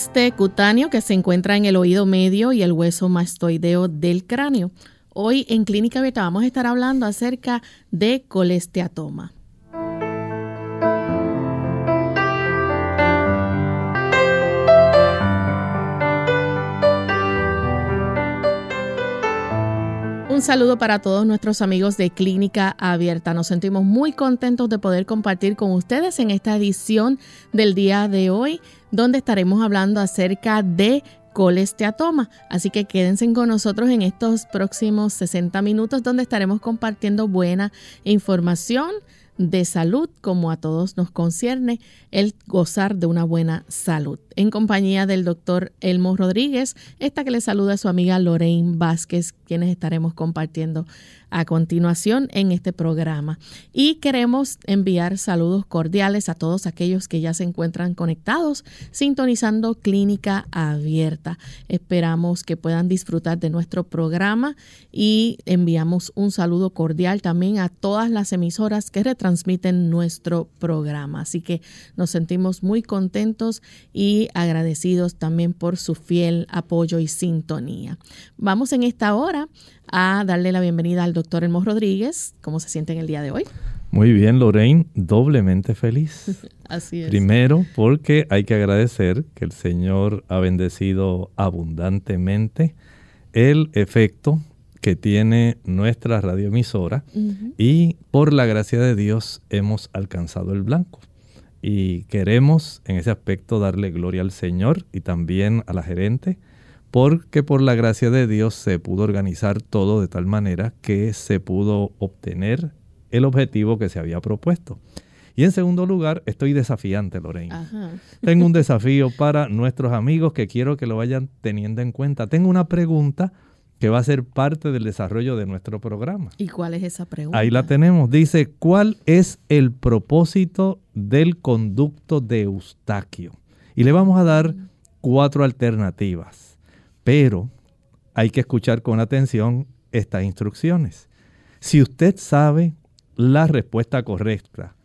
Quiste cutáneo que se encuentra en el oído medio y el hueso mastoideo del cráneo. Hoy en Clínica Beta vamos a estar hablando acerca de colesteatoma. Un saludo para todos nuestros amigos de Clínica Abierta. Nos sentimos muy contentos de poder compartir con ustedes en esta edición del día de hoy, donde estaremos hablando acerca de colesteatoma. Así que quédense con nosotros en estos próximos 60 minutos donde estaremos compartiendo buena información de salud, como a todos nos concierne el gozar de una buena salud. En compañía del doctor Elmo Rodríguez, esta que le saluda a su amiga Lorraine Vázquez, quienes estaremos compartiendo a continuación en este programa. Y queremos enviar saludos cordiales a todos aquellos que ya se encuentran conectados, sintonizando Clínica Abierta. Esperamos que puedan disfrutar de nuestro programa y enviamos un saludo cordial también a todas las emisoras que retransmiten nuestro programa. Así que nos sentimos muy contentos y agradecidos también por su fiel apoyo y sintonía. Vamos en esta hora a darle la bienvenida al doctor Elmo Rodríguez. ¿Cómo se siente en el día de hoy? Muy bien, Lorraine, doblemente feliz. Así es. Primero, porque hay que agradecer que el Señor ha bendecido abundantemente el efecto que tiene nuestra radioemisora y por la gracia de Dios hemos alcanzado el blanco. Y queremos en ese aspecto darle gloria al Señor y también a la gerente porque por la gracia de Dios se pudo organizar todo de tal manera que se pudo obtener el objetivo que se había propuesto. Y en segundo lugar, estoy desafiante, Lorraine. Tengo un desafío para nuestros amigos que quiero que lo vayan teniendo en cuenta. Tengo una pregunta que va a ser parte del desarrollo de nuestro programa. ¿Y cuál es esa pregunta? Ahí la tenemos. Dice, ¿cuál es el propósito del conducto de Eustaquio? Y le vamos a dar mm. cuatro alternativas. Pero hay que escuchar con atención estas instrucciones. Si usted sabe la respuesta correcta,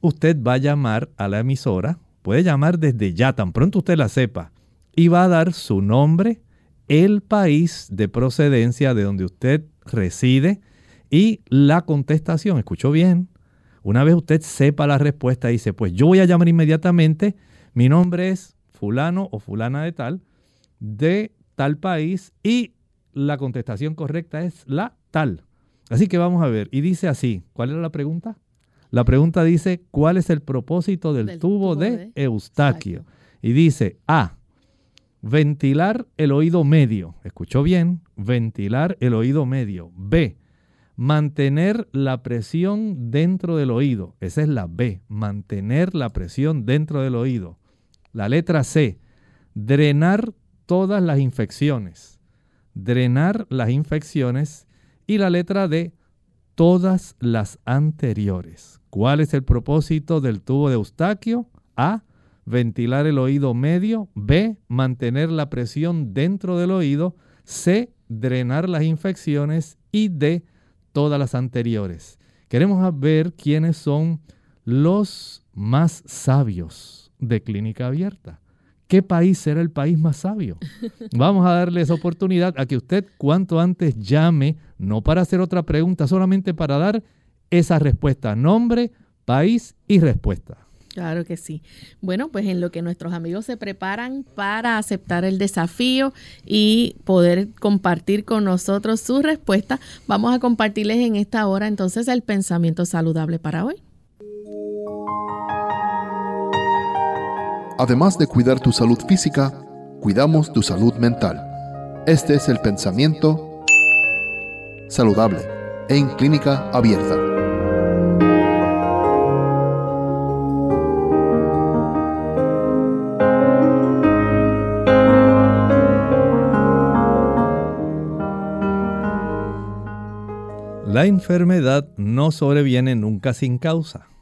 usted va a llamar a la emisora, puede llamar desde ya, tan pronto usted la sepa, y va a dar su nombre, el país de procedencia de donde usted reside y la contestación. ¿Escuchó bien? Una vez usted sepa la respuesta, dice, pues yo voy a llamar inmediatamente, mi nombre es fulano o fulana de tal, de tal país y la contestación correcta es la tal. Así que vamos a ver. Y dice así, ¿cuál era la pregunta? La pregunta dice, ¿cuál es el propósito del, tubo, de, Eustaquio? Y dice, A, ventilar el oído medio. ¿Escuchó bien? Ventilar el oído medio. B, mantener la presión dentro del oído. Esa es la B, mantener la presión dentro del oído. La letra C, drenar todas las infecciones, drenar las infecciones y la letra D, todas las anteriores. ¿Cuál es el propósito del tubo de Eustaquio? A. ventilar el oído medio, B, mantener la presión dentro del oído, C, drenar las infecciones y D, todas las anteriores. Queremos ver quiénes son los más sabios de clínica abierta. ¿Qué país será el país más sabio? Vamos a darle esa oportunidad a que usted cuanto antes llame, no para hacer otra pregunta, solamente para dar esa respuesta, nombre, país y respuesta. Claro que sí. Bueno, pues en lo que nuestros amigos se preparan para aceptar el desafío y poder compartir con nosotros su respuesta, vamos a compartirles en esta hora entonces el pensamiento saludable para hoy. Además de cuidar tu salud física, cuidamos tu salud mental. Este es el pensamiento saludable en clínica abierta. La enfermedad no sobreviene nunca sin causa.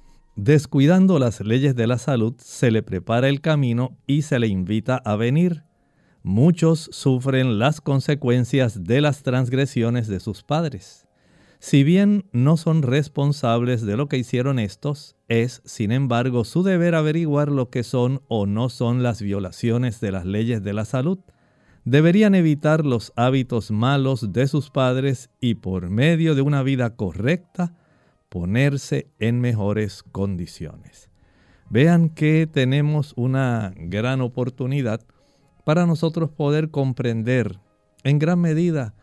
Descuidando las leyes de la salud, se le prepara el camino y se le invita a venir. Muchos sufren las consecuencias de las transgresiones de sus padres. Si bien no son responsables de lo que hicieron estos, es, sin embargo, su deber averiguar lo que son o no son las violaciones de las leyes de la salud deberían evitar los hábitos malos de sus padres y por medio de una vida correcta ponerse en mejores condiciones. Vean que tenemos una gran oportunidad para nosotros poder comprender en gran medida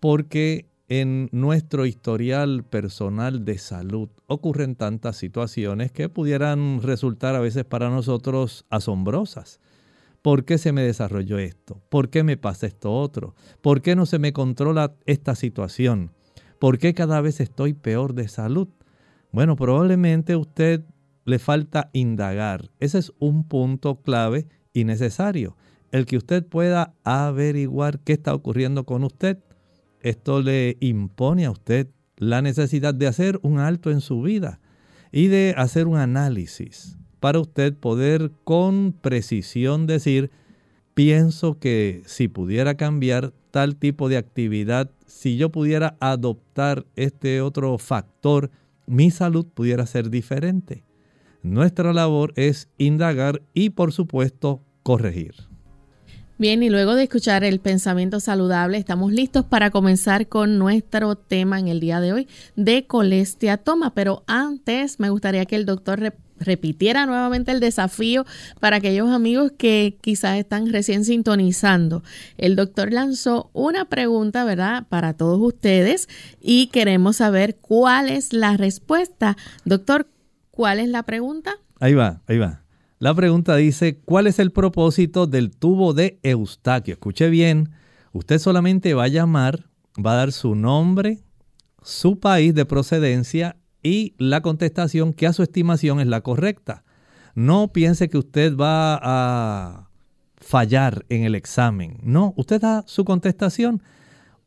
por qué en nuestro historial personal de salud ocurren tantas situaciones que pudieran resultar a veces para nosotros asombrosas. ¿Por qué se me desarrolló esto? ¿Por qué me pasa esto otro? ¿Por qué no se me controla esta situación? ¿Por qué cada vez estoy peor de salud? Bueno, probablemente a usted le falta indagar. Ese es un punto clave y necesario. El que usted pueda averiguar qué está ocurriendo con usted. Esto le impone a usted la necesidad de hacer un alto en su vida y de hacer un análisis para usted poder con precisión decir, pienso que si pudiera cambiar tal tipo de actividad, si yo pudiera adoptar este otro factor, mi salud pudiera ser diferente. Nuestra labor es indagar y por supuesto corregir. Bien, y luego de escuchar el pensamiento saludable, estamos listos para comenzar con nuestro tema en el día de hoy de colestiatoma. Pero antes me gustaría que el doctor repitiera nuevamente el desafío para aquellos amigos que quizás están recién sintonizando. El doctor lanzó una pregunta, ¿verdad?, para todos ustedes y queremos saber cuál es la respuesta. Doctor, ¿cuál es la pregunta? Ahí va, ahí va. La pregunta dice, ¿cuál es el propósito del tubo de Eustaquio? Escuche bien, usted solamente va a llamar, va a dar su nombre, su país de procedencia y la contestación que a su estimación es la correcta. No piense que usted va a fallar en el examen. No, usted da su contestación.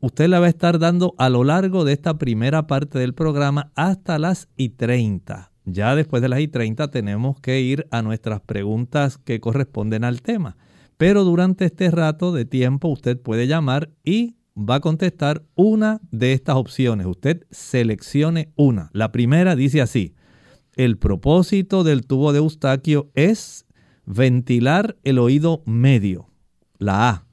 Usted la va a estar dando a lo largo de esta primera parte del programa hasta las y 30. Ya después de las y 30 tenemos que ir a nuestras preguntas que corresponden al tema. Pero durante este rato de tiempo usted puede llamar y va a contestar una de estas opciones. Usted seleccione una. La primera dice así, el propósito del tubo de Eustaquio es ventilar el oído medio. La A.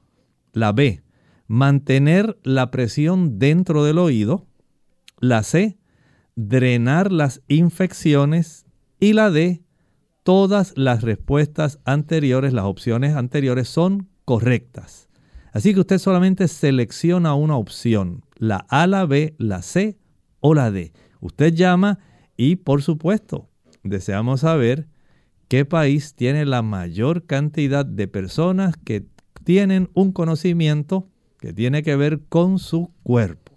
La B, mantener la presión dentro del oído. La C, drenar las infecciones. Y la D, todas las respuestas anteriores, las opciones anteriores son correctas. Así que usted solamente selecciona una opción, la A, la B, la C o la D. Usted llama y por supuesto deseamos saber qué país tiene la mayor cantidad de personas que tienen un conocimiento que tiene que ver con su cuerpo.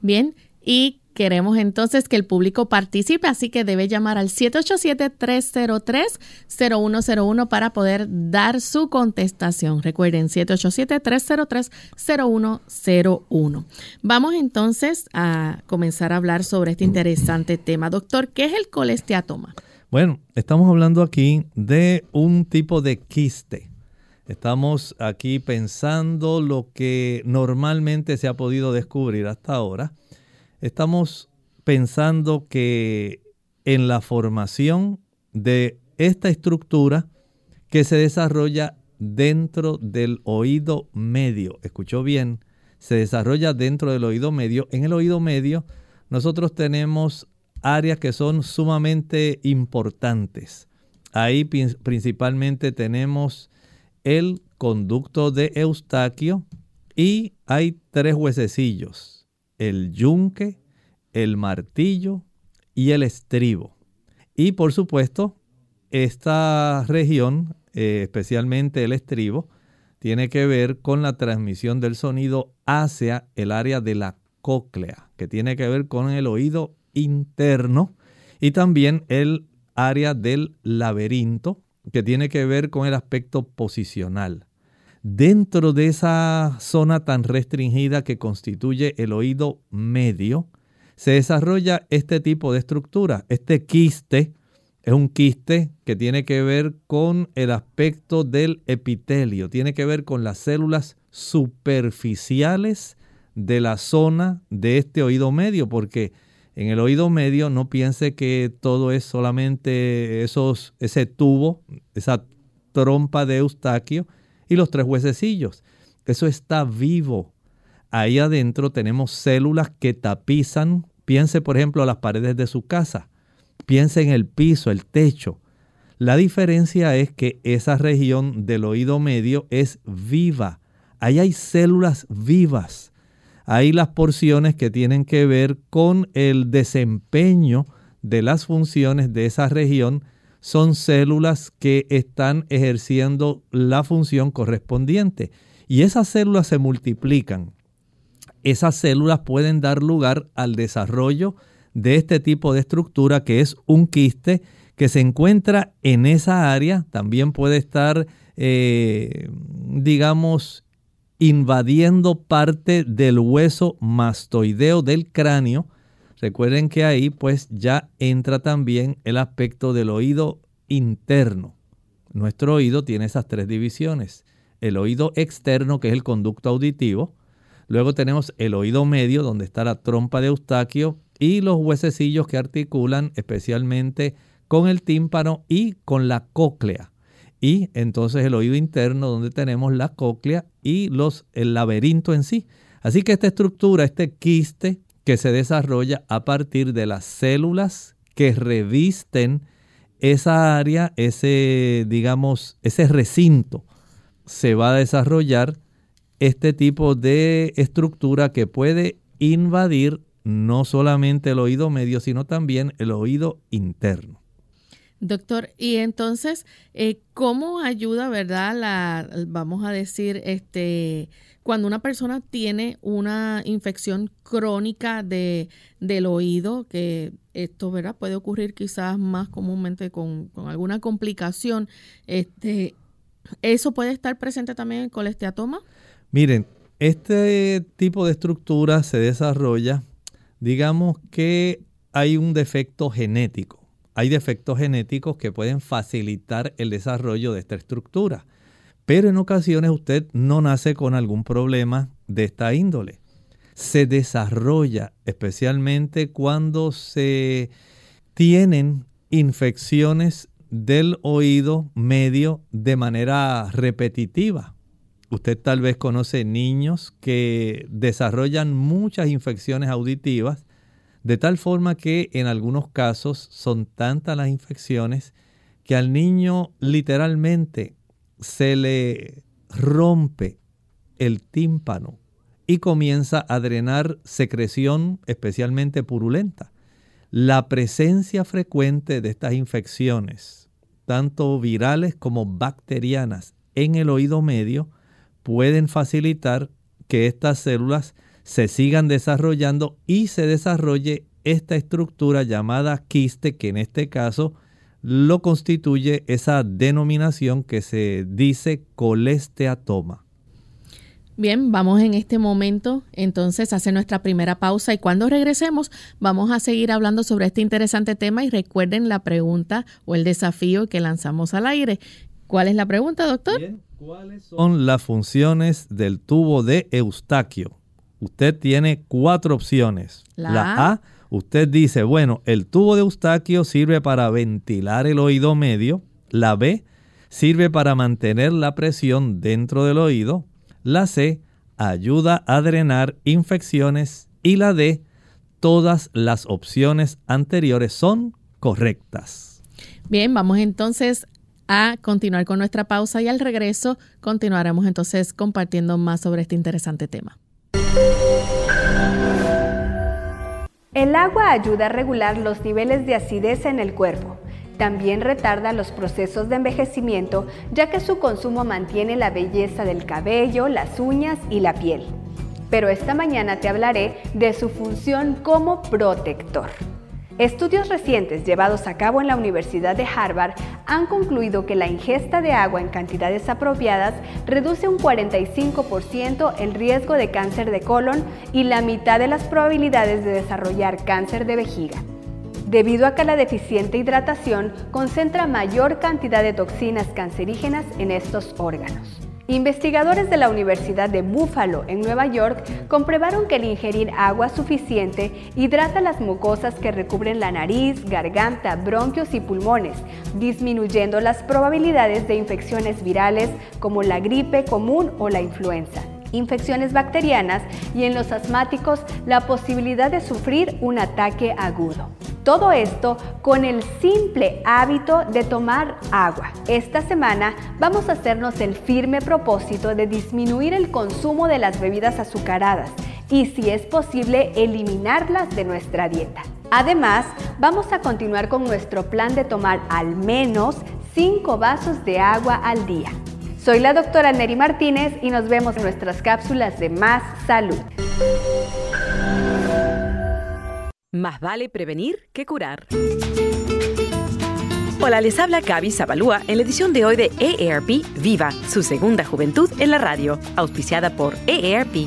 Bien, y Queremos entonces que el público participe, así que debe llamar al 787-303-0101 para poder dar su contestación. Recuerden, 787-303-0101. Vamos entonces a comenzar a hablar sobre este interesante tema. Doctor, ¿qué es el colesteatoma? Bueno, estamos hablando aquí de un tipo de quiste. Estamos aquí pensando lo que normalmente se ha podido descubrir hasta ahora. Estamos pensando que en la formación de esta estructura que se desarrolla dentro del oído medio. Escuchó bien, se desarrolla dentro del oído medio. En el oído medio nosotros tenemos áreas que son sumamente importantes. Ahí principalmente tenemos el conducto de Eustaquio y hay tres huesecillos, el yunque, el martillo y el estribo. Y por supuesto, esta región, eh, especialmente el estribo, tiene que ver con la transmisión del sonido hacia el área de la cóclea, que tiene que ver con el oído interno y también el área del laberinto, que tiene que ver con el aspecto posicional. Dentro de esa zona tan restringida que constituye el oído medio, se desarrolla este tipo de estructura. Este quiste es un quiste que tiene que ver con el aspecto del epitelio, tiene que ver con las células superficiales de la zona de este oído medio, porque en el oído medio no piense que todo es solamente esos, ese tubo, esa trompa de Eustaquio y los tres huesecillos. Eso está vivo. Ahí adentro tenemos células que tapizan, piense por ejemplo a las paredes de su casa, piense en el piso, el techo. La diferencia es que esa región del oído medio es viva. Ahí hay células vivas hay las porciones que tienen que ver con el desempeño de las funciones de esa región. Son células que están ejerciendo la función correspondiente y esas células se multiplican. Esas células pueden dar lugar al desarrollo de este tipo de estructura que es un quiste que se encuentra en esa área. También puede estar, eh, digamos, invadiendo parte del hueso mastoideo del cráneo. Recuerden que ahí pues ya entra también el aspecto del oído interno. Nuestro oído tiene esas tres divisiones. El oído externo, que es el conducto auditivo. Luego tenemos el oído medio, donde está la trompa de Eustaquio, y los huesecillos que articulan especialmente con el tímpano y con la cóclea y entonces el oído interno donde tenemos la cóclea y los, el laberinto en sí. Así que esta estructura, este quiste que se desarrolla a partir de las células que revisten esa área, ese, digamos, ese recinto, se va a desarrollar este tipo de estructura que puede invadir no solamente el oído medio, sino también el oído interno. Doctor, y entonces, eh, ¿cómo ayuda, verdad, la, vamos a decir, este, cuando una persona tiene una infección crónica de, del oído, que esto, ¿verdad? Puede ocurrir quizás más comúnmente con, con alguna complicación, este, ¿eso puede estar presente también en colesteatoma? Miren, este tipo de estructura se desarrolla, digamos que hay un defecto genético hay defectos genéticos que pueden facilitar el desarrollo de esta estructura. Pero en ocasiones usted no nace con algún problema de esta índole. Se desarrolla especialmente cuando se tienen infecciones del oído medio de manera repetitiva. Usted tal vez conoce niños que desarrollan muchas infecciones auditivas de tal forma que en algunos casos son tantas las infecciones que al niño literalmente se le rompe el tímpano y comienza a drenar secreción especialmente purulenta. La presencia frecuente de estas infecciones, tanto virales como bacterianas, en el oído medio pueden facilitar que estas células se sigan desarrollando y se desarrolle esta estructura llamada quiste, que en este caso lo constituye esa denominación que se dice colesteatoma. Bien, vamos en este momento entonces a hacer nuestra primera pausa y cuando regresemos vamos a seguir hablando sobre este interesante tema y recuerden la pregunta o el desafío que lanzamos al aire. ¿Cuál es la pregunta, doctor? ¿Cuáles son las funciones del tubo de Eustaquio? Usted tiene cuatro opciones. La, A, usted dice, bueno, el tubo de Eustaquio sirve para ventilar el oído medio. La B, sirve para mantener la presión dentro del oído. La C ayuda a drenar infecciones y la D, todas las opciones anteriores son correctas. Bien, vamos entonces a continuar con nuestra pausa y al regreso continuaremos entonces compartiendo más sobre este interesante tema. El agua ayuda a regular los niveles de acidez en el cuerpo también retarda los procesos de envejecimiento ya que su consumo mantiene la belleza del cabello, las uñas y la piel. Pero esta mañana te hablaré de su función como protector. Estudios recientes llevados a cabo en la Universidad de Harvard han concluido que la ingesta de agua en cantidades apropiadas reduce un 45% el riesgo de cáncer de colon y la mitad de las probabilidades de desarrollar cáncer de vejiga debido a que la deficiente hidratación concentra mayor cantidad de toxinas cancerígenas en estos órganos. Investigadores de la Universidad de Buffalo en Nueva York comprobaron que el ingerir agua suficiente hidrata las mucosas que recubren la nariz, garganta, bronquios y pulmones, disminuyendo las probabilidades de infecciones virales como la gripe común o la influenza infecciones bacterianas y en los asmáticos la posibilidad de sufrir un ataque agudo. Todo esto con el simple hábito de tomar agua. Esta semana vamos a hacernos el firme propósito de disminuir el consumo de las bebidas azucaradas y si es posible eliminarlas de nuestra dieta. Además, vamos a continuar con nuestro plan de tomar al menos 5 vasos de agua al día. Soy la doctora Neri Martínez y nos vemos en nuestras cápsulas de Más Salud. Más vale prevenir que curar. Hola, les habla Gaby Zabalúa en la edición de hoy de EARP Viva, su segunda juventud en la radio, auspiciada por EARP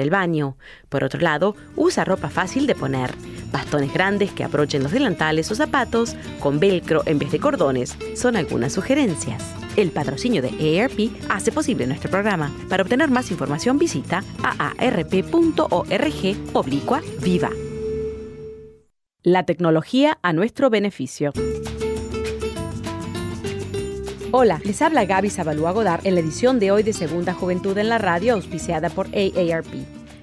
el baño. Por otro lado, usa ropa fácil de poner, bastones grandes que aprochen los delantales o zapatos con velcro en vez de cordones, son algunas sugerencias. El patrocinio de AARP hace posible nuestro programa. Para obtener más información visita aarp.org oblicua viva. La tecnología a nuestro beneficio. Hola, les habla Gaby Zabalúa Godard en la edición de hoy de Segunda Juventud en la Radio auspiciada por AARP.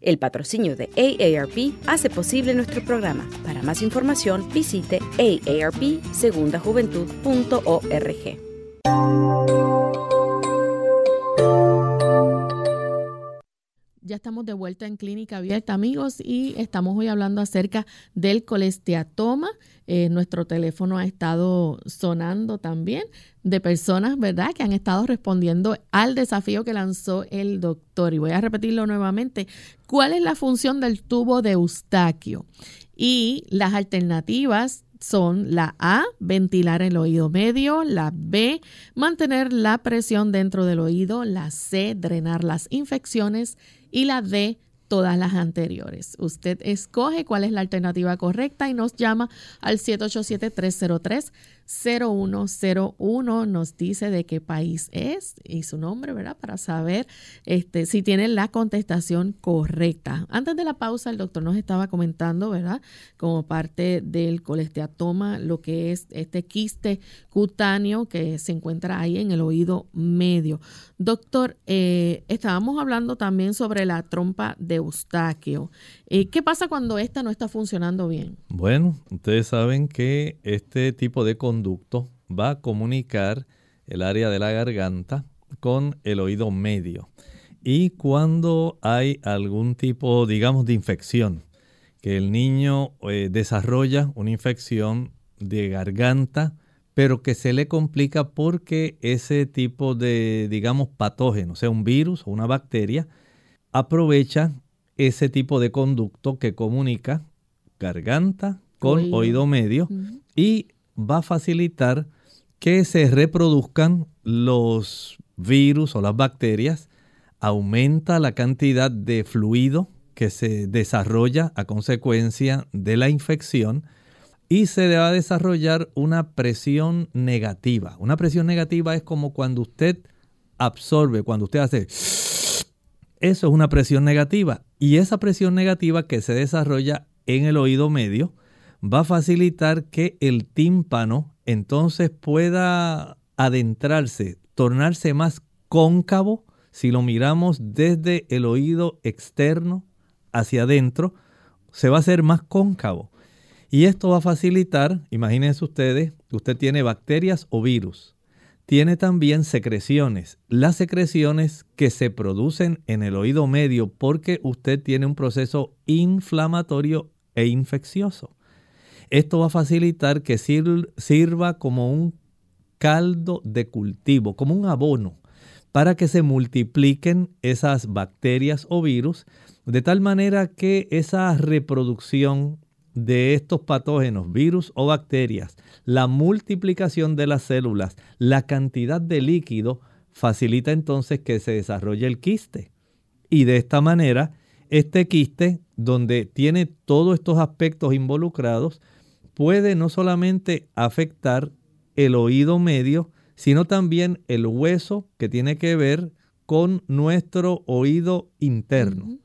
El patrocinio de AARP hace posible nuestro programa. Para más información, visite aarpsegundajuventud.org. Ya estamos de vuelta en Clínica Abierta, amigos, y estamos hoy hablando acerca del colesteatoma. Eh, nuestro teléfono ha estado sonando también de personas, ¿verdad?, que han estado respondiendo al desafío que lanzó el doctor. Y voy a repetirlo nuevamente. ¿Cuál es la función del tubo de Eustaquio? Y las alternativas son la A, ventilar el oído medio, la B, mantener la presión dentro del oído, la C, drenar las infecciones y la D, todas las anteriores. Usted escoge cuál es la alternativa correcta y nos llama al 787-303. 0101 nos dice de qué país es y su nombre, ¿verdad? Para saber este, si tiene la contestación correcta. Antes de la pausa, el doctor nos estaba comentando, ¿verdad? Como parte del colesteatoma, lo que es este quiste cutáneo que se encuentra ahí en el oído medio. Doctor, eh, estábamos hablando también sobre la trompa de Eustaquio. Eh, ¿Qué pasa cuando esta no está funcionando bien? Bueno, ustedes saben que este tipo de conducto va a comunicar el área de la garganta con el oído medio. Y cuando hay algún tipo, digamos, de infección, que el niño eh, desarrolla una infección de garganta, pero que se le complica porque ese tipo de, digamos, patógeno, sea un virus o una bacteria, aprovecha ese tipo de conducto que comunica garganta con oído, medio y va a facilitar que se reproduzcan los virus o las bacterias, aumenta la cantidad de fluido que se desarrolla a consecuencia de la infección y se va a desarrollar una presión negativa. Una presión negativa es como cuando usted absorbe, cuando usted hace eso es una presión negativa. Y esa presión negativa que se desarrolla en el oído medio va a facilitar que el tímpano entonces pueda adentrarse, tornarse más cóncavo si lo miramos desde el oído externo hacia adentro, se va a hacer más cóncavo. Y esto va a facilitar, imagínense ustedes, usted tiene bacterias o virus tiene también secreciones. Las secreciones que se producen en el oído medio porque usted tiene un proceso inflamatorio e infeccioso. Esto va a facilitar que sirva como un caldo de cultivo, como un abono, para que se multipliquen esas bacterias o virus, de tal manera que esa reproducción de estos patógenos, virus o bacterias, la multiplicación de las células, la cantidad de líquido, facilita entonces que se desarrolle el quiste. Y de esta manera, este quiste, donde tiene todos estos aspectos involucrados, puede no solamente afectar el oído medio, sino también el hueso que tiene que ver con nuestro oído interno.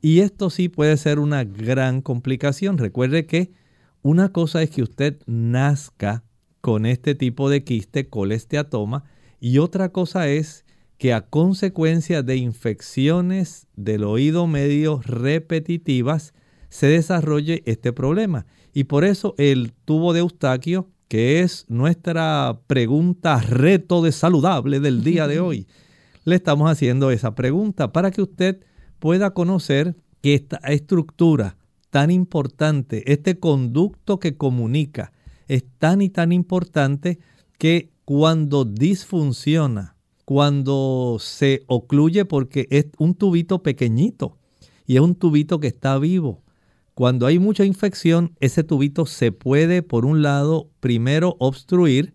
Y esto sí puede ser una gran complicación. Recuerde que una cosa es que usted nazca con este tipo de quiste colesteatoma y otra cosa es que a consecuencia de infecciones del oído medio repetitivas se desarrolle este problema. Y por eso el tubo de Eustaquio, que es nuestra pregunta reto de saludable del día de hoy, le estamos haciendo esa pregunta para que usted pueda conocer que esta estructura tan importante, este conducto que comunica, es tan y tan importante que cuando disfunciona, cuando se ocluye porque es un tubito pequeñito y es un tubito que está vivo. Cuando hay mucha infección, ese tubito se puede, por un lado, primero obstruir,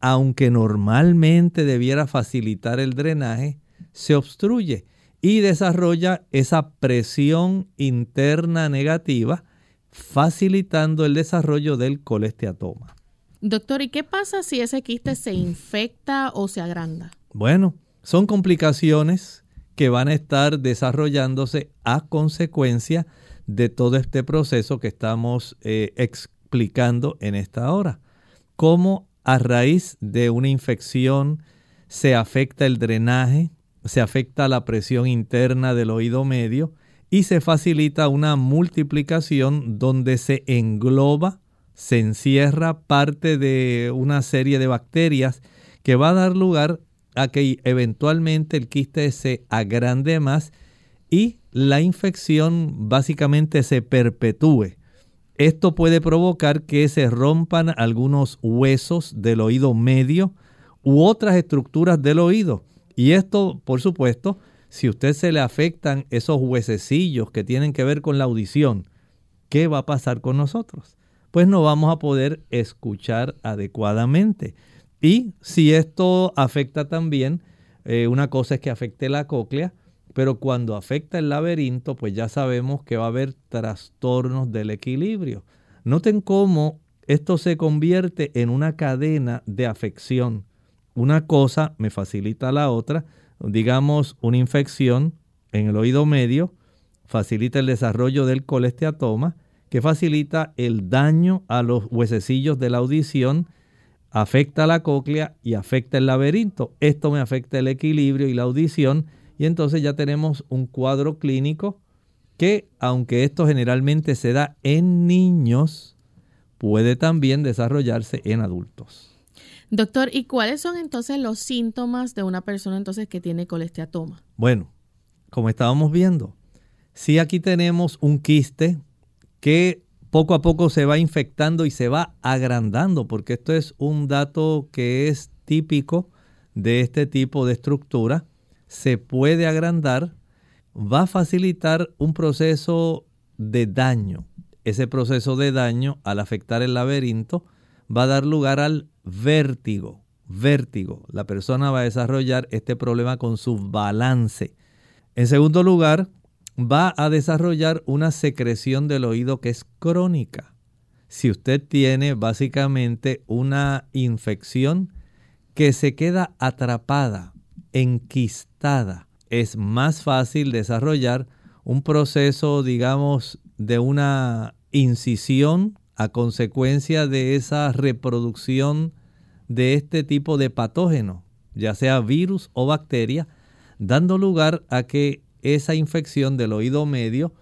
aunque normalmente debiera facilitar el drenaje, se obstruye y desarrolla esa presión interna negativa, facilitando el desarrollo del colesteatoma. Doctor, ¿y qué pasa si ese quiste se infecta o se agranda? Bueno, son complicaciones que van a estar desarrollándose a consecuencia de todo este proceso que estamos eh, explicando en esta hora. Cómo a raíz de una infección se afecta el drenaje, se afecta la presión interna del oído medio y se facilita una multiplicación donde se engloba, se encierra parte de una serie de bacterias que va a dar lugar a que eventualmente el quiste se agrande más y la infección básicamente se perpetúe. Esto puede provocar que se rompan algunos huesos del oído medio u otras estructuras del oído. Y esto, por supuesto, si a usted se le afectan esos huesecillos que tienen que ver con la audición, ¿qué va a pasar con nosotros? Pues no vamos a poder escuchar adecuadamente. Y si esto afecta también, eh, una cosa es que afecte la cóclea, pero cuando afecta el laberinto, pues ya sabemos que va a haber trastornos del equilibrio. Noten cómo esto se convierte en una cadena de afección. Una cosa me facilita la otra. Digamos, una infección en el oído medio facilita el desarrollo del colesteatoma, que facilita el daño a los huesecillos de la audición, afecta la cóclea y afecta el laberinto. Esto me afecta el equilibrio y la audición y entonces ya tenemos un cuadro clínico que, aunque esto generalmente se da en niños, puede también desarrollarse en adultos. Doctor, ¿y cuáles son entonces los síntomas de una persona entonces que tiene colesteatoma? Bueno, como estábamos viendo, si aquí tenemos un quiste que poco a poco se va infectando y se va agrandando, porque esto es un dato que es típico de este tipo de estructura se puede agrandar, va a facilitar un proceso de daño. Ese proceso de daño, al afectar el laberinto, va a dar lugar al vértigo. Vértigo. La persona va a desarrollar este problema con su balance. En segundo lugar, va a desarrollar una secreción del oído que es crónica. Si usted tiene básicamente una infección que se queda atrapada enquistada, es más fácil desarrollar un proceso, digamos, de una incisión a consecuencia de esa reproducción de este tipo de patógeno, ya sea virus o bacteria, dando lugar a que esa infección del oído medio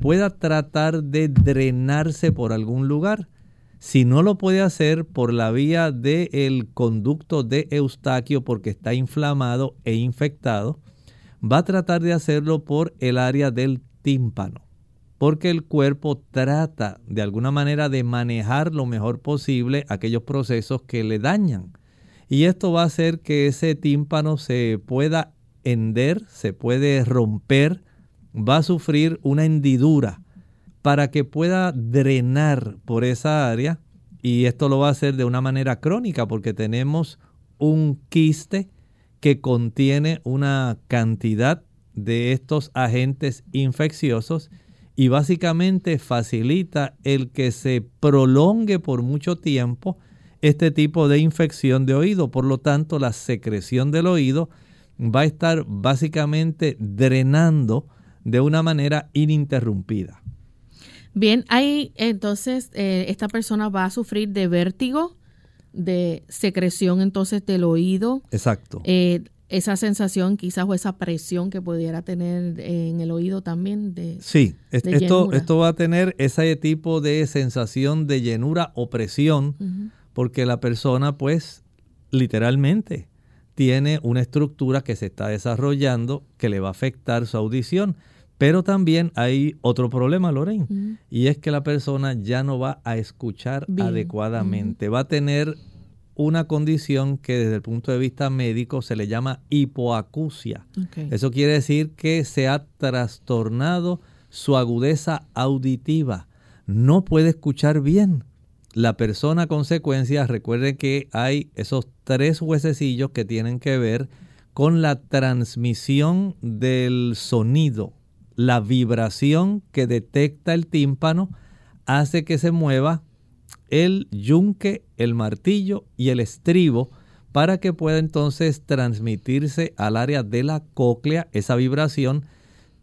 pueda tratar de drenarse por algún lugar si no lo puede hacer por la vía del conducto de Eustaquio porque está inflamado e infectado, va a tratar de hacerlo por el área del tímpano, porque el cuerpo trata de alguna manera de manejar lo mejor posible aquellos procesos que le dañan. Y esto va a hacer que ese tímpano se pueda hender, se puede romper, va a sufrir una hendidura para que pueda drenar por esa área y esto lo va a hacer de una manera crónica porque tenemos un quiste que contiene una cantidad de estos agentes infecciosos y básicamente facilita el que se prolongue por mucho tiempo este tipo de infección de oído. Por lo tanto, la secreción del oído va a estar básicamente drenando de una manera ininterrumpida. Bien, ahí entonces eh, esta persona va a sufrir de vértigo, de secreción entonces del oído. Exacto. Eh, esa sensación quizás o esa presión que pudiera tener en el oído también de Sí, esto, esto va a tener ese tipo de sensación de llenura o presión porque la persona pues literalmente tiene una estructura que se está desarrollando que le va a afectar su audición. Pero también hay otro problema, Lorraine, y es que la persona ya no va a escuchar adecuadamente, va a tener una condición que desde el punto de vista médico se le llama hipoacusia. Eso quiere decir que se ha trastornado su agudeza auditiva. No puede escuchar bien. La persona a consecuencia, recuerden que hay esos tres huesecillos que tienen que ver con la transmisión del sonido la vibración que detecta el tímpano hace que se mueva el yunque, el martillo y el estribo para que pueda entonces transmitirse al área de la cóclea esa vibración.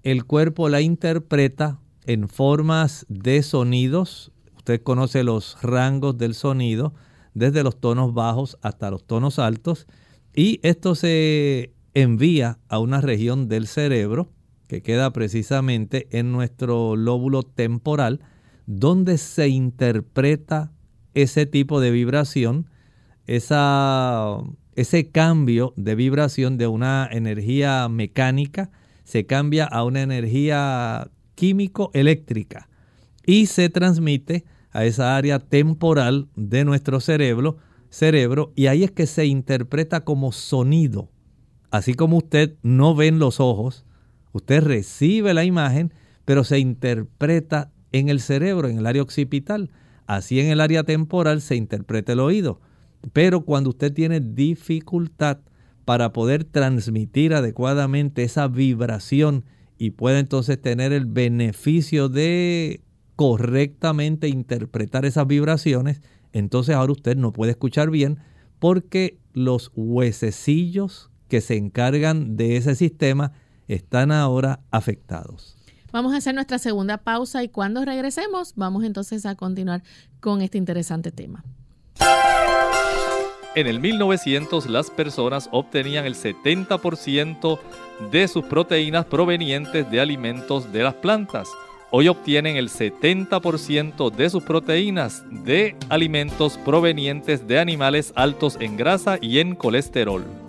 El cuerpo la interpreta en formas de sonidos. Usted conoce los rangos del sonido, desde los tonos bajos hasta los tonos altos. Y esto se envía a una región del cerebro que queda precisamente en nuestro lóbulo temporal, donde se interpreta ese tipo de vibración esa, ese cambio de vibración de una energía mecánica se cambia a una energía químico-eléctrica y se transmite a esa área temporal de nuestro cerebro, cerebro y ahí es que se interpreta como sonido. Así como usted no ve en los ojos, usted recibe la imagen, pero se interpreta en el cerebro, en el área occipital. Así en el área temporal se interpreta el oído. Pero cuando usted tiene dificultad para poder transmitir adecuadamente esa vibración y puede entonces tener el beneficio de correctamente interpretar esas vibraciones, entonces ahora usted no puede escuchar bien porque los huesecillos que se encargan de ese sistema están ahora afectados. Vamos a hacer nuestra segunda pausa y cuando regresemos vamos entonces a continuar con este interesante tema. En el 1900 las personas obtenían el 70% de sus proteínas provenientes de alimentos de las plantas. Hoy obtienen el 70% de sus proteínas de alimentos provenientes de animales altos en grasa y en colesterol.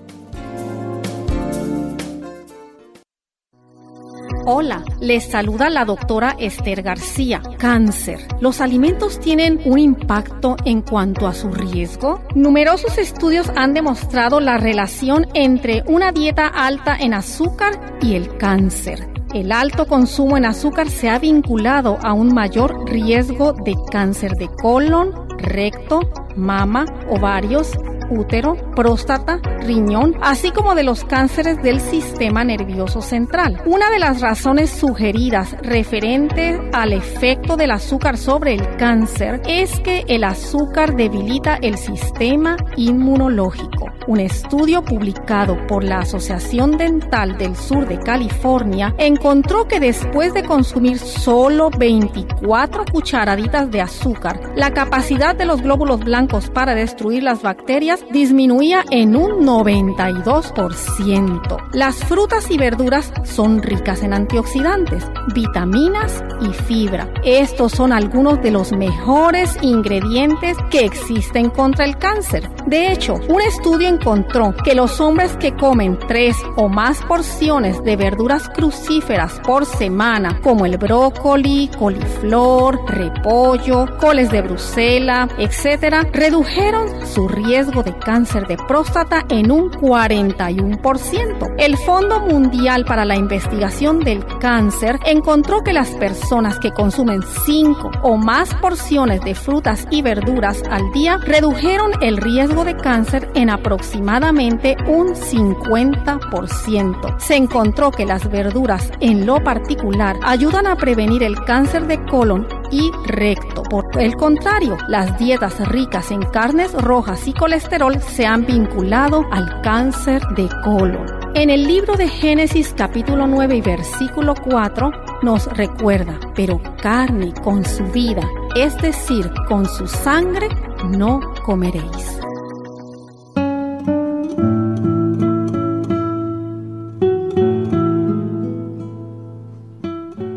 Hola, les saluda la doctora Esther García. Cáncer. ¿Los alimentos tienen un impacto en cuanto a su riesgo? Numerosos estudios han demostrado la relación entre una dieta alta en azúcar y el cáncer. El alto consumo en azúcar se ha vinculado a un mayor riesgo de cáncer de colon, recto, mama, ovarios, útero, próstata, riñón, así como de los cánceres del sistema nervioso central. Una de las razones sugeridas referente al efecto del azúcar sobre el cáncer es que el azúcar debilita el sistema inmunológico. Un estudio publicado por la Asociación Dental del Sur de California encontró que después de consumir solo 24 cucharaditas de azúcar, la capacidad de los glóbulos blancos para destruir las bacterias disminuía en un 92%. Las frutas y verduras son ricas en antioxidantes, vitaminas y fibra. Estos son algunos de los mejores ingredientes que existen contra el cáncer. De hecho, un estudio encontró que los hombres que comen tres o más porciones de verduras crucíferas por semana, como el brócoli, coliflor, repollo, coles de Bruselas, etc., redujeron su riesgo de cáncer de próstata en un 41%. El Fondo Mundial para la Investigación del Cáncer encontró que las personas que consumen 5 o más porciones de frutas y verduras al día redujeron el riesgo de cáncer en aproximadamente un 50%. Se encontró que las verduras en lo particular ayudan a prevenir el cáncer de colon y recto. Por el contrario, las dietas ricas en carnes rojas y colesterol se han vinculado al cáncer de colon. En el libro de Génesis capítulo 9 y versículo 4 nos recuerda, pero carne con su vida, es decir, con su sangre, no comeréis.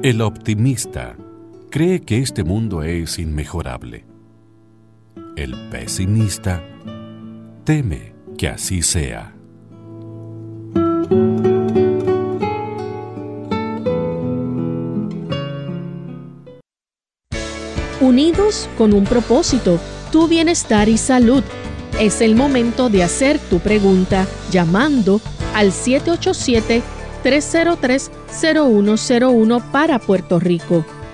El optimista cree que este mundo es inmejorable. El pesimista teme que así sea. Unidos con un propósito, tu bienestar y salud. Es el momento de hacer tu pregunta llamando al 787-303-0101 para Puerto Rico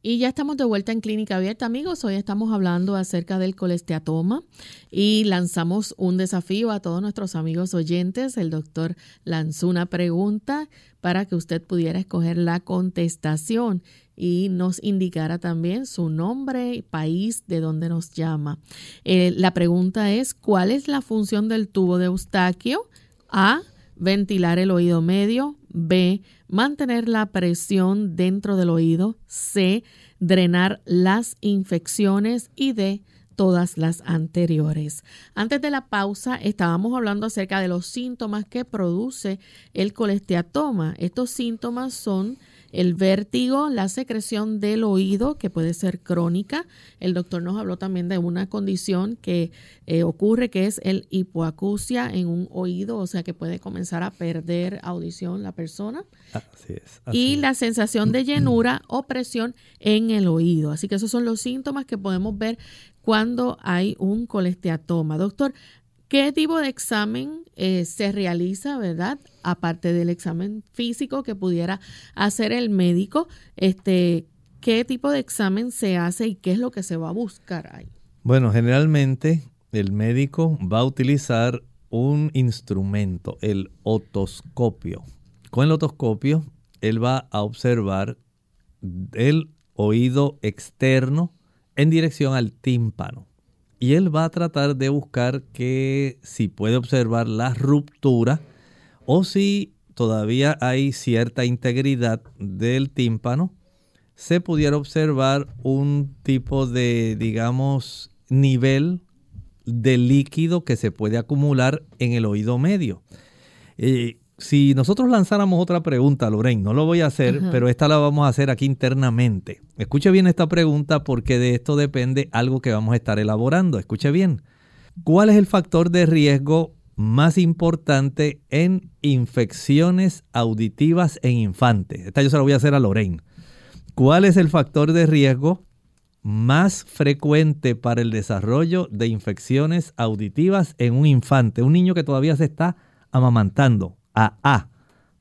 Y ya estamos de vuelta en Clínica Abierta, amigos. Hoy estamos hablando acerca del colesteatoma y lanzamos un desafío a todos nuestros amigos oyentes. El doctor lanzó una pregunta para que usted pudiera escoger la contestación y nos indicara también su nombre y país de donde nos llama. Eh, la pregunta es, ¿cuál es la función del tubo de Eustaquio? A, ventilar el oído medio. B, mantener la presión dentro del oído. C, drenar las infecciones. Y D, todas las anteriores. Antes de la pausa estábamos hablando acerca de los síntomas que produce el colesteatoma. Estos síntomas son el vértigo, la secreción del oído, que puede ser crónica. El doctor nos habló también de una condición que eh, ocurre, que es el hipoacusia en un oído, o sea que puede comenzar a perder audición la persona. Así es. y la sensación de llenura o presión en el oído. Así que esos son los síntomas que podemos ver cuando hay un colesteatoma. Doctor, ¿Qué tipo de examen eh, se realiza, verdad? Aparte del examen físico que pudiera hacer el médico, este, ¿qué tipo de examen se hace y qué es lo que se va a buscar ahí? Bueno, generalmente el médico va a utilizar un instrumento, el otoscopio. Con el otoscopio, él va a observar el oído externo en dirección al tímpano y él va a tratar de buscar que si puede observar la ruptura o si todavía hay cierta integridad del tímpano, se pudiera observar un tipo de, digamos, nivel de líquido que se puede acumular en el oído medio. Eh, si nosotros lanzáramos otra pregunta, Lorraine, no lo voy a hacer, pero esta la vamos a hacer aquí internamente. Escuche bien esta pregunta porque de esto depende algo que vamos a estar elaborando. Escuche bien. ¿Cuál es el factor de riesgo más importante en infecciones auditivas en infantes? Esta yo se la voy a hacer a Lorraine. ¿Cuál es el factor de riesgo más frecuente para el desarrollo de infecciones auditivas en un infante? Un niño que todavía se está amamantando a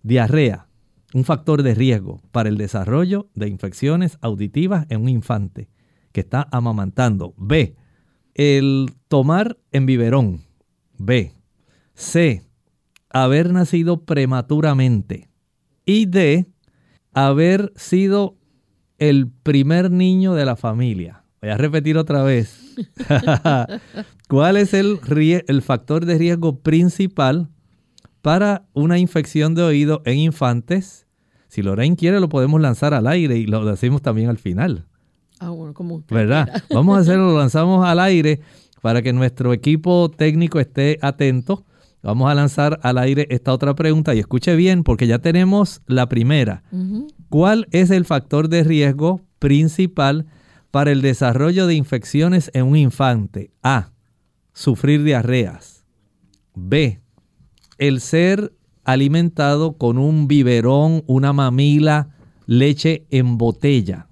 Diarrea, un factor de riesgo para el desarrollo de infecciones auditivas en un infante que está amamantando. B. El tomar en biberón. B. C. Haber nacido prematuramente. Y D. Haber sido el primer niño de la familia. Voy a repetir otra vez. ¿Cuál es el, el factor de riesgo principal para una infección de oído en infantes. Si Lorraine quiere, lo podemos lanzar al aire y lo decimos también al final. Ah, bueno, como ¿Verdad? Vamos a hacerlo, lo lanzamos al aire para que nuestro equipo técnico esté atento. Vamos a lanzar al aire esta otra pregunta y escuche bien porque ya tenemos la primera. ¿Cuál es el factor de riesgo principal para el desarrollo de infecciones en un infante? A. Sufrir diarreas. B el ser alimentado con un biberón, una mamila, leche en botella.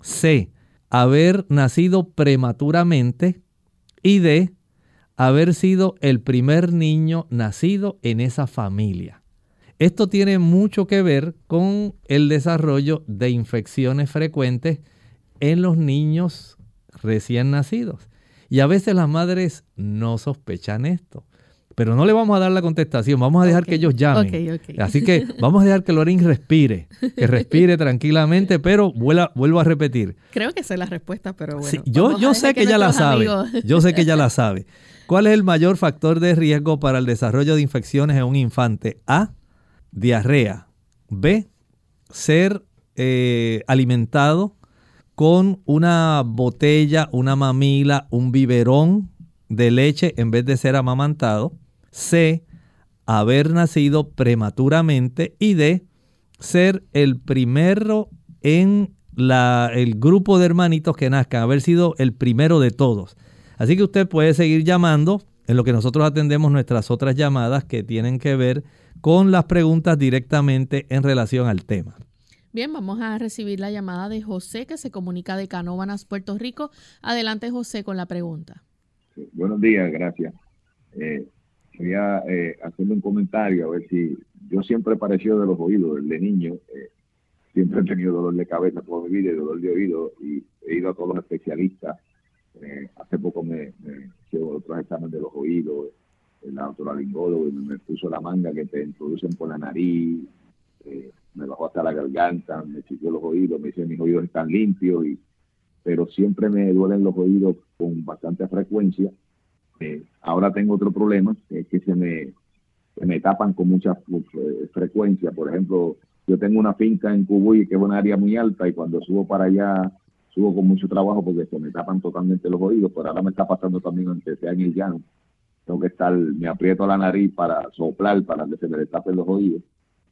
C. Haber nacido prematuramente. Y D. Haber sido el primer niño nacido en esa familia. Esto tiene mucho que ver con el desarrollo de infecciones frecuentes en los niños recién nacidos. Y a veces las madres no sospechan esto. Pero no le vamos a dar la contestación, vamos a dejar que ellos llamen. Así que vamos a dejar que Lorín respire, que respire tranquilamente, pero vuelvo a repetir. Creo que sé la respuesta, pero bueno. yo yo sé que, ella la sabe, yo sé que ella la sabe. ¿Cuál es el mayor factor de riesgo para el desarrollo de infecciones en un infante? A, diarrea. B, ser eh, alimentado con una botella, una mamila, un biberón de leche en vez de ser amamantado. C, haber nacido prematuramente y D, ser el primero en la, el grupo de hermanitos que nazcan, haber sido el primero de todos. Así que usted puede seguir llamando en lo que nosotros atendemos nuestras otras llamadas que tienen que ver con las preguntas directamente en relación al tema. Bien, vamos a recibir la llamada de José que se comunica de Canóvanas, Puerto Rico. Adelante, José, con la pregunta. buenos días, gracias. Eh, quería eh, hacerle un comentario, a ver si yo siempre he parecido de los oídos, desde niño. Eh, siempre he tenido dolor de cabeza por mi vida y dolor de oído y he ido a todos los especialistas. Eh, hace poco me, me hice otros exámenes de los oídos, el autolaringólogo y me puso la manga que te introducen por la nariz, eh, me bajó hasta la garganta, me chequeó los oídos, me dice mis oídos están limpios, y, pero siempre me duelen los oídos con bastante frecuencia. Eh, ahora tengo otro problema, es que se me, me tapan con mucha frecuencia. Por ejemplo, yo tengo una finca en Cubuy que es una área muy alta y cuando subo para allá subo con mucho trabajo porque se me tapan totalmente los oídos, pero ahora me está pasando también aunque sea en el llano. Tengo que estar, me aprieto la nariz para soplar, para que se me tapen los oídos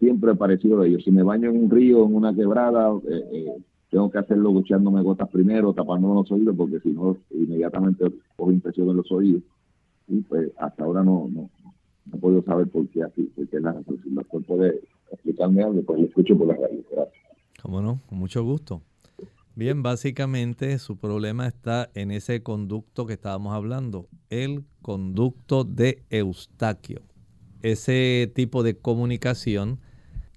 siempre he parecido de ellos. Si me baño en un río, en una quebrada, eh, eh, tengo que hacerlo echándome gotas primero, tapándome los oídos, porque si no, inmediatamente cojo impresión en los oídos. Y pues hasta ahora no, no, no puedo saber por qué así, porque la razón. Si el doctor puede explicarme algo, pues lo escucho por la radio. Gracias. ¿Cómo no? Con mucho gusto. Bien, básicamente su problema está en ese conducto que estábamos hablando, el conducto de Eustaquio. Ese tipo de comunicación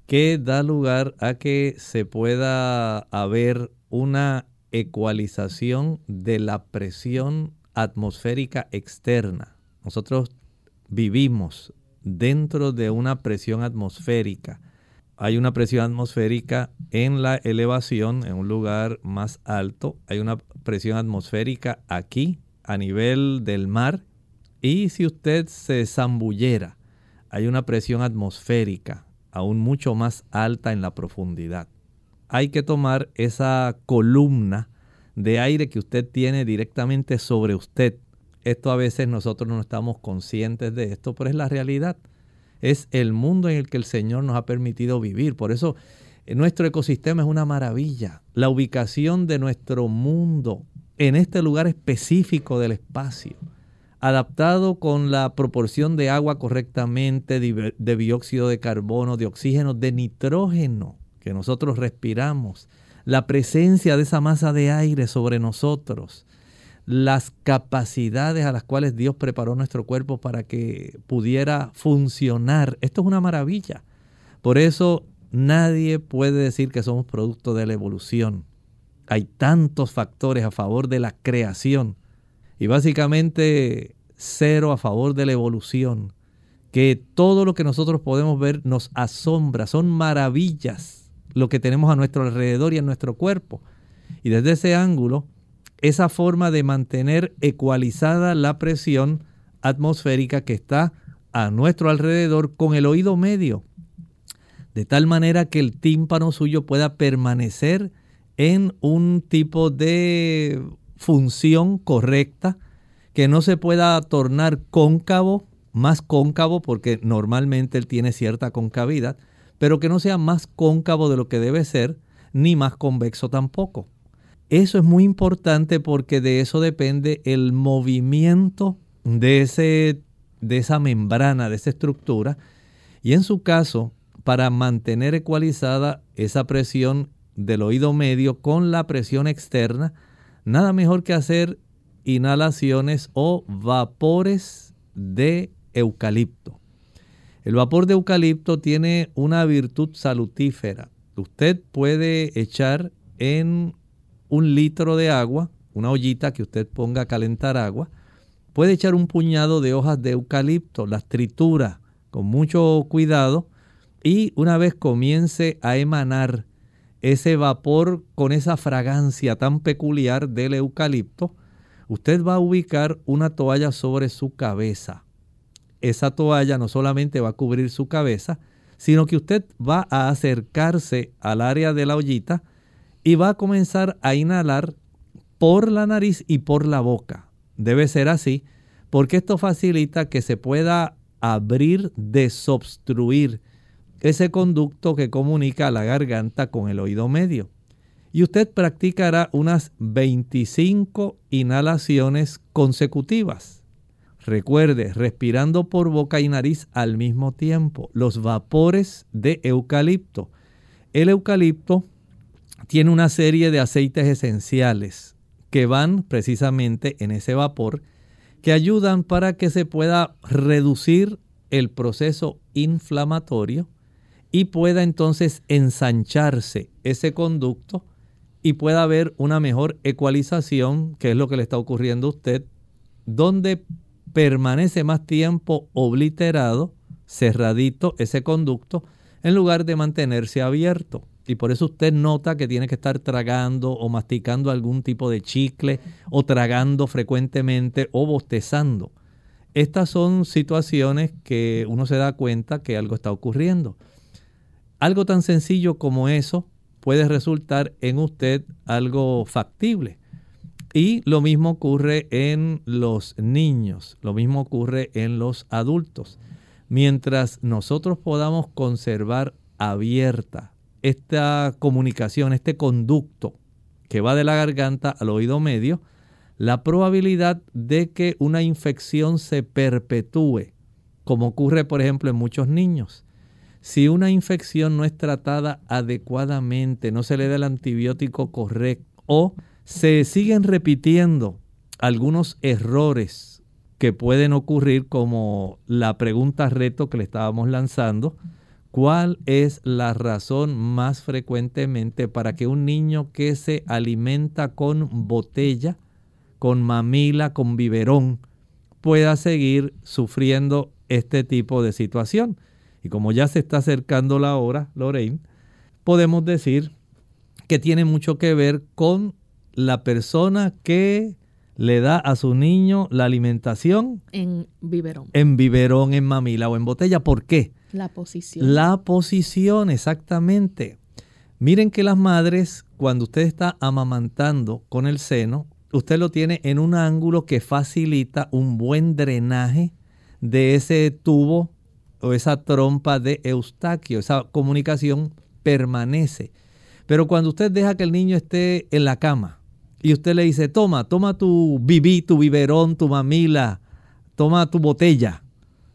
que da lugar a que se pueda haber una ecualización de la presión atmosférica externa. Nosotros vivimos dentro de una presión atmosférica. Hay una presión atmosférica en la elevación, en un lugar más alto. Hay una presión atmosférica aquí, a nivel del mar. Y si usted se zambullera, hay una presión atmosférica aún mucho más alta en la profundidad. Hay que tomar esa columna de aire que usted tiene directamente sobre usted. Esto a veces nosotros no estamos conscientes de esto, pero es la realidad. Es el mundo en el que el Señor nos ha permitido vivir. Por eso eh, nuestro ecosistema es una maravilla. La ubicación de nuestro mundo en este lugar específico del espacio adaptado con la proporción de agua correctamente, de, dióxido de carbono, de oxígeno, de nitrógeno que nosotros respiramos, la presencia de esa masa de aire sobre nosotros, las capacidades a las cuales Dios preparó nuestro cuerpo para que pudiera funcionar. Esto es una maravilla. Por eso nadie puede decir que somos producto de la evolución. Hay tantos factores a favor de la creación y básicamente cero a favor de la evolución, que todo lo que nosotros podemos ver nos asombra, son maravillas lo que tenemos a nuestro alrededor y en nuestro cuerpo. Y desde ese ángulo, esa forma de mantener ecualizada la presión atmosférica que está a nuestro alrededor con el oído medio, de tal manera que el tímpano suyo pueda permanecer en un tipo de función correcta, que no se pueda tornar cóncavo, más cóncavo, porque normalmente él tiene cierta concavidad, pero que no sea más cóncavo de lo que debe ser, ni más convexo tampoco. Eso es muy importante porque de eso depende el movimiento de, ese, de esa membrana, de esa estructura. Y en su caso, para mantener ecualizada esa presión del oído medio con la presión externa, nada mejor que hacer inhalaciones o vapores de eucalipto. El vapor de eucalipto tiene una virtud salutífera. Usted puede echar en un litro de agua, una ollita que usted ponga a calentar agua, puede echar un puñado de hojas de eucalipto, las tritura con mucho cuidado y una vez comience a emanar ese vapor con esa fragancia tan peculiar del eucalipto, usted va a ubicar una toalla sobre su cabeza. Esa toalla no solamente va a cubrir su cabeza, sino que usted va a acercarse al área de la ollita y va a comenzar a inhalar por la nariz y por la boca. Debe ser así porque esto facilita que se pueda abrir, desobstruir ese conducto que comunica la garganta con el oído medio. Y usted practicará unas 25 inhalaciones consecutivas. Recuerde, respirando por boca y nariz al mismo tiempo, los vapores de eucalipto. El eucalipto tiene una serie de aceites esenciales que van precisamente en ese vapor que ayudan para que se pueda reducir el proceso inflamatorio y pueda entonces ensancharse ese conducto y pueda haber una mejor ecualización, que es lo que le está ocurriendo a usted, donde permanece más tiempo obliterado, cerradito ese conducto, en lugar de mantenerse abierto. Y por eso usted nota que tiene que estar tragando o masticando algún tipo de chicle o tragando frecuentemente o bostezando. Estas son situaciones que uno se da cuenta que algo está ocurriendo. Algo tan sencillo como eso puede resultar en usted algo factible. Y lo mismo ocurre en los niños, lo mismo ocurre en los adultos. Mientras nosotros podamos conservar abierta esta comunicación, este conducto que va de la garganta al oído medio, la probabilidad de que una infección se perpetúe, como ocurre por ejemplo en muchos niños. Si una infección no es tratada adecuadamente, no se le da el antibiótico correcto o se siguen repitiendo algunos errores que pueden ocurrir como la pregunta reto que le estábamos lanzando, ¿Cuál es la razón más frecuentemente para que un niño que se alimenta con botella, con mamila, con biberón, pueda seguir sufriendo este tipo de situación? Y como ya se está acercando la hora, Lorraine, podemos decir que tiene mucho que ver con la persona que le da a su niño la alimentación en biberón. En biberón, en mamila o en botella. ¿Por qué? La posición. La posición, exactamente. Miren que las madres, cuando usted está amamantando con el seno, usted lo tiene en un ángulo que facilita un buen drenaje de ese tubo o esa trompa de Eustaquio. Esa comunicación permanece. Pero cuando usted deja que el niño esté en la cama y usted le dice, toma, toma tu bibí, tu biberón, tu mamila, toma tu botella,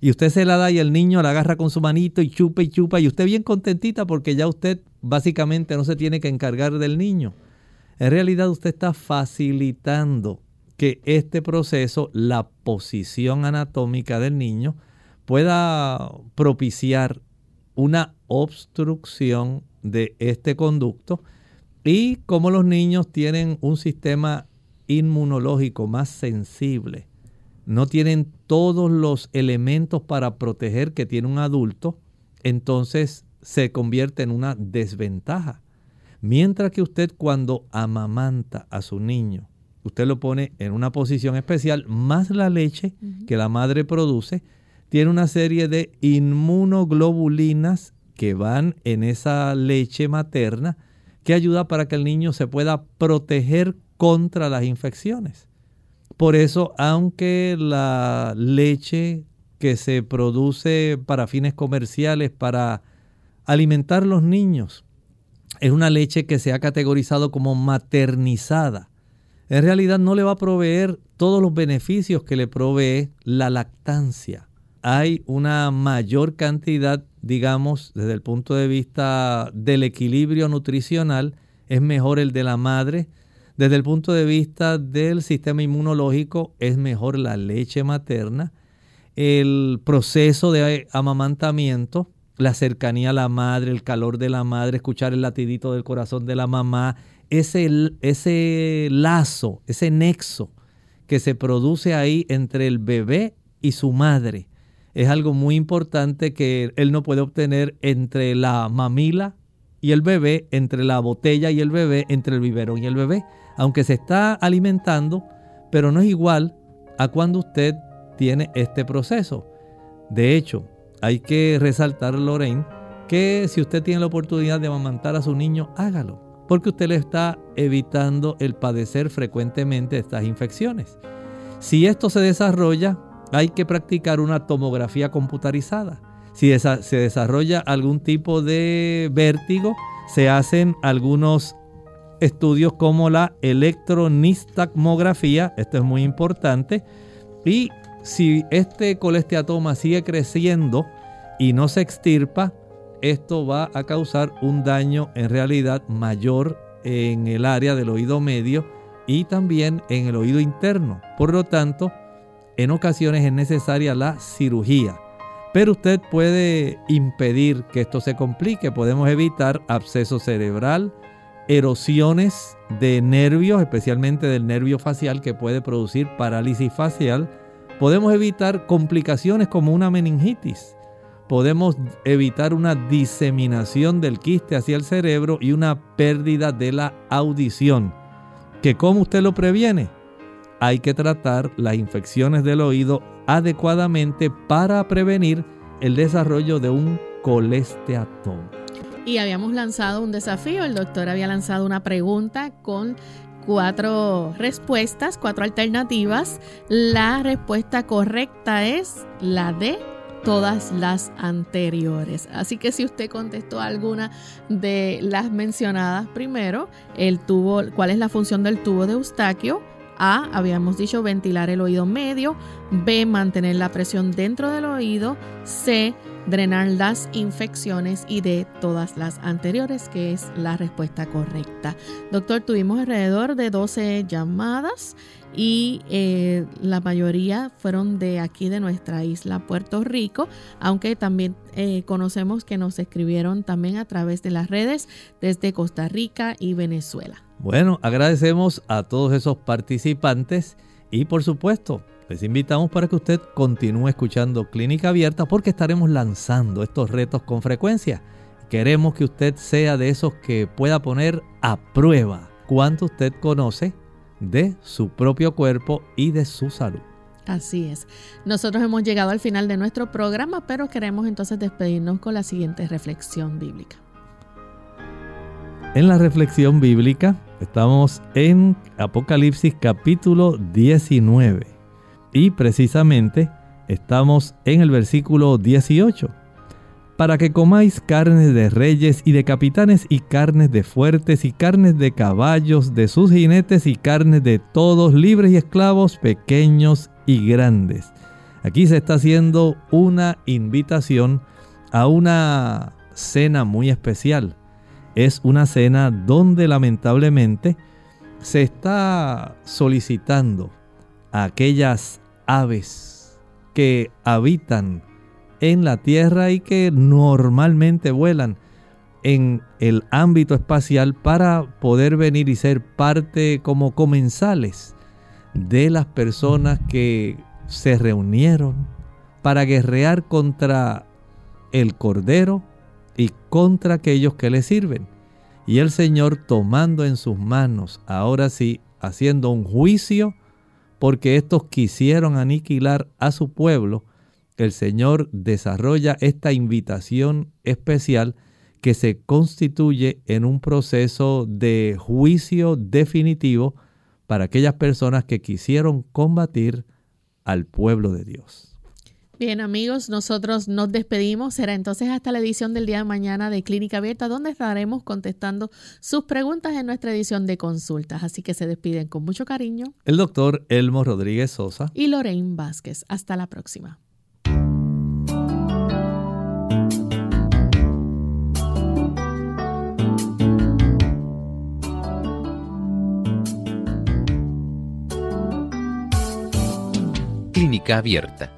y usted se la da y el niño la agarra con su manito y chupa y chupa y usted bien contentita porque ya usted básicamente no se tiene que encargar del niño. En realidad usted está facilitando que este proceso, la posición anatómica del niño, pueda propiciar una obstrucción de este conducto y como los niños tienen un sistema inmunológico más sensible, no tienen todos los elementos para proteger que tiene un adulto, entonces se convierte en una desventaja. Mientras que usted cuando amamanta a su niño, usted lo pone en una posición especial, más la leche que la madre produce, tiene una serie de inmunoglobulinas que van en esa leche materna que ayuda para que el niño se pueda proteger contra las infecciones. Por eso, aunque la leche que se produce para fines comerciales, para alimentar los niños, es una leche que se ha categorizado como maternizada. En realidad no le va a proveer todos los beneficios que le provee la lactancia. Hay una mayor cantidad, digamos, desde el punto de vista del equilibrio nutricional, es mejor el de la madre, desde el punto de vista del sistema inmunológico es mejor la leche materna. El proceso de amamantamiento, la cercanía a la madre, el calor de la madre, escuchar el latidito del corazón de la mamá, ese, ese lazo, ese nexo que se produce ahí entre el bebé y su madre. Es algo muy importante que él no puede obtener entre la mamila y el bebé, entre la botella y el bebé, entre el biberón y el bebé aunque se está alimentando, pero no es igual a cuando usted tiene este proceso. De hecho, hay que resaltar, Lorraine, que si usted tiene la oportunidad de amamantar a su niño, hágalo, porque usted le está evitando el padecer frecuentemente estas infecciones. Si esto se desarrolla, hay que practicar una tomografía computarizada. Si se desarrolla algún tipo de vértigo, se hacen algunos estudios como la electronistagmografía, esto es muy importante, y si este colesteatoma sigue creciendo y no se extirpa, esto va a causar un daño en realidad mayor en el área del oído medio y también en el oído interno. Por lo tanto, en ocasiones es necesaria la cirugía. Pero usted puede impedir que esto se complique. Podemos evitar absceso cerebral, erosiones de nervios, especialmente del nervio facial que puede producir parálisis facial. Podemos evitar complicaciones como una meningitis. Podemos evitar una diseminación del quiste hacia el cerebro y una pérdida de la audición. ¿Que cómo usted lo previene? Hay que tratar las infecciones del oído adecuadamente para prevenir el desarrollo de un colesteatoma y habíamos lanzado un desafío. El doctor había lanzado una pregunta con cuatro respuestas, cuatro alternativas. La respuesta correcta es la de todas las anteriores. Así que si usted contestó alguna de las mencionadas primero, el tubo, ¿cuál es la función del tubo de Eustaquio? A, habíamos dicho ventilar el oído medio. B, mantener la presión dentro del oído. C, drenar las infecciones y de todas las anteriores, que es la respuesta correcta. Doctor, tuvimos alrededor de 12 llamadas y eh, la mayoría fueron de aquí de nuestra isla Puerto Rico, aunque también eh, conocemos que nos escribieron también a través de las redes desde Costa Rica y Venezuela. Bueno, agradecemos a todos esos participantes y por supuesto les invitamos para que usted continúe escuchando Clínica Abierta porque estaremos lanzando estos retos con frecuencia. Queremos que usted sea de esos que pueda poner a prueba cuánto usted conoce de su propio cuerpo y de su salud. Así es. Nosotros hemos llegado al final de nuestro programa, pero queremos entonces despedirnos con la siguiente reflexión bíblica. En la reflexión bíblica estamos en Apocalipsis capítulo 19 y precisamente estamos en el versículo 18. Para que comáis carnes de reyes y de capitanes y carnes de fuertes y carnes de caballos, de sus jinetes y carnes de todos, libres y esclavos, pequeños y grandes. Aquí se está haciendo una invitación a una cena muy especial. Es una cena donde lamentablemente se está solicitando aquellas aves que habitan en la Tierra y que normalmente vuelan en el ámbito espacial para poder venir y ser parte como comensales de las personas que se reunieron para guerrear contra el Cordero y contra aquellos que le sirven. Y el Señor tomando en sus manos, ahora sí, haciendo un juicio, porque estos quisieron aniquilar a su pueblo, el Señor desarrolla esta invitación especial que se constituye en un proceso de juicio definitivo para aquellas personas que quisieron combatir al pueblo de Dios. Bien amigos, nosotros nos despedimos. Será entonces hasta la edición del día de mañana de Clínica Abierta, donde estaremos contestando sus preguntas en nuestra edición de consultas. Así que se despiden con mucho cariño. El doctor Elmo Rodríguez Sosa. Y Lorraine Vázquez. Hasta la próxima. Clínica Abierta